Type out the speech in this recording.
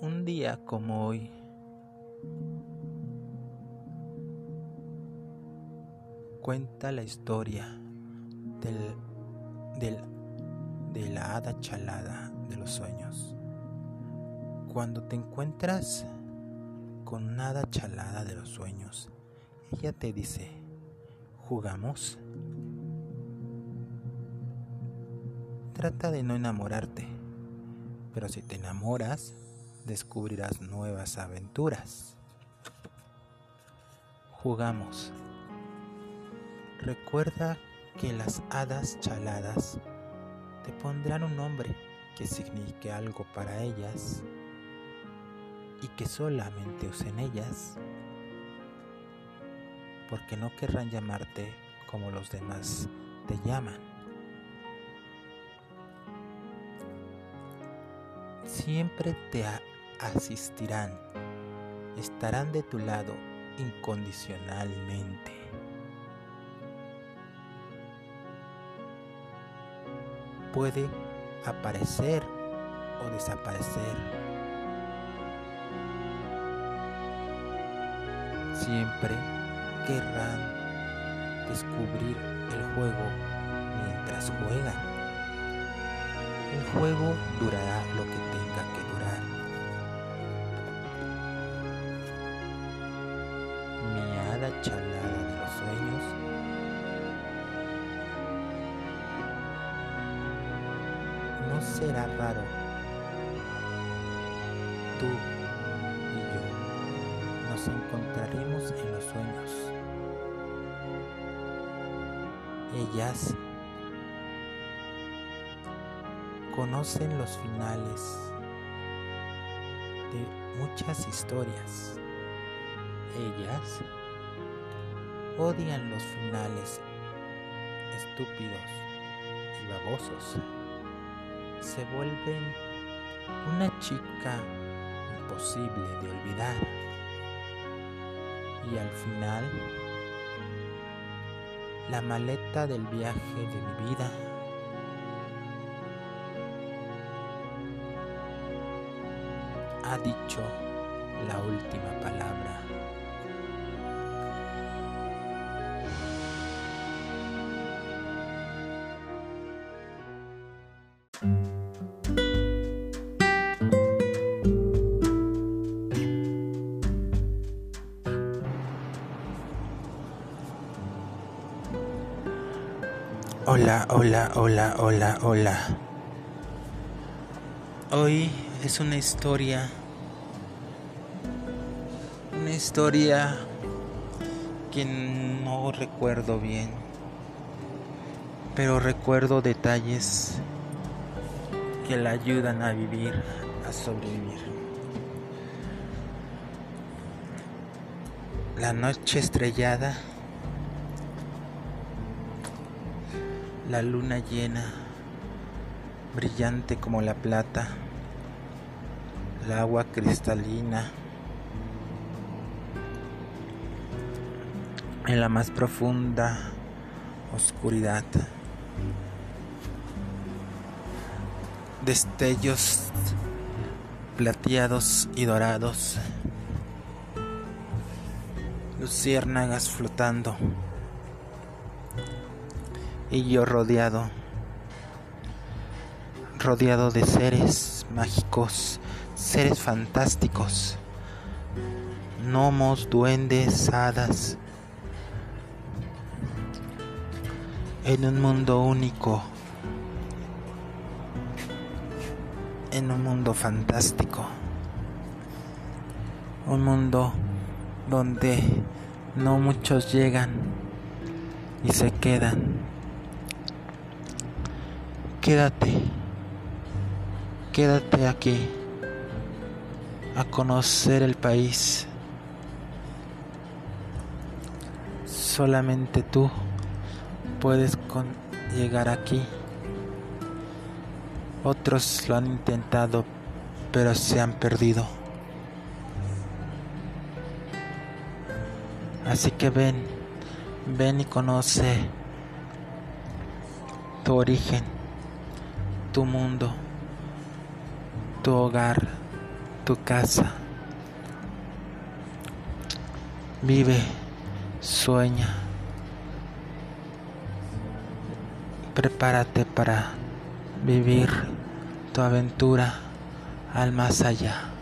Un día como hoy, cuenta la historia del, del, de la hada chalada de los sueños. Cuando te encuentras con una hada chalada de los sueños, ella te dice, ¿jugamos? Trata de no enamorarte, pero si te enamoras, descubrirás nuevas aventuras. Jugamos. Recuerda que las hadas chaladas te pondrán un nombre que signifique algo para ellas y que solamente usen ellas, porque no querrán llamarte como los demás te llaman. Siempre te asistirán, estarán de tu lado incondicionalmente. Puede aparecer o desaparecer. Siempre querrán descubrir el juego mientras juegan. El juego durará lo que tenga no será raro. Tú y yo nos encontraremos en los sueños. Ellas conocen los finales de muchas historias. Ellas odian los finales estúpidos y babosos. Se vuelven una chica imposible de olvidar. Y al final, la maleta del viaje de mi vida ha dicho la última palabra. Hola, hola, hola, hola, hola. Hoy es una historia, una historia que no recuerdo bien, pero recuerdo detalles que la ayudan a vivir, a sobrevivir. La noche estrellada, la luna llena, brillante como la plata, el agua cristalina, en la más profunda oscuridad. Destellos plateados y dorados, luciérnagas flotando y yo rodeado, rodeado de seres mágicos, seres fantásticos, gnomos, duendes, hadas, en un mundo único, en un mundo fantástico, un mundo donde no muchos llegan y se quedan. Quédate, quédate aquí a conocer el país. Solamente tú puedes llegar aquí. Otros lo han intentado, pero se han perdido. Así que ven, ven y conoce tu origen, tu mundo, tu hogar, tu casa. Vive, sueña. Prepárate para vivir tu aventura al más allá.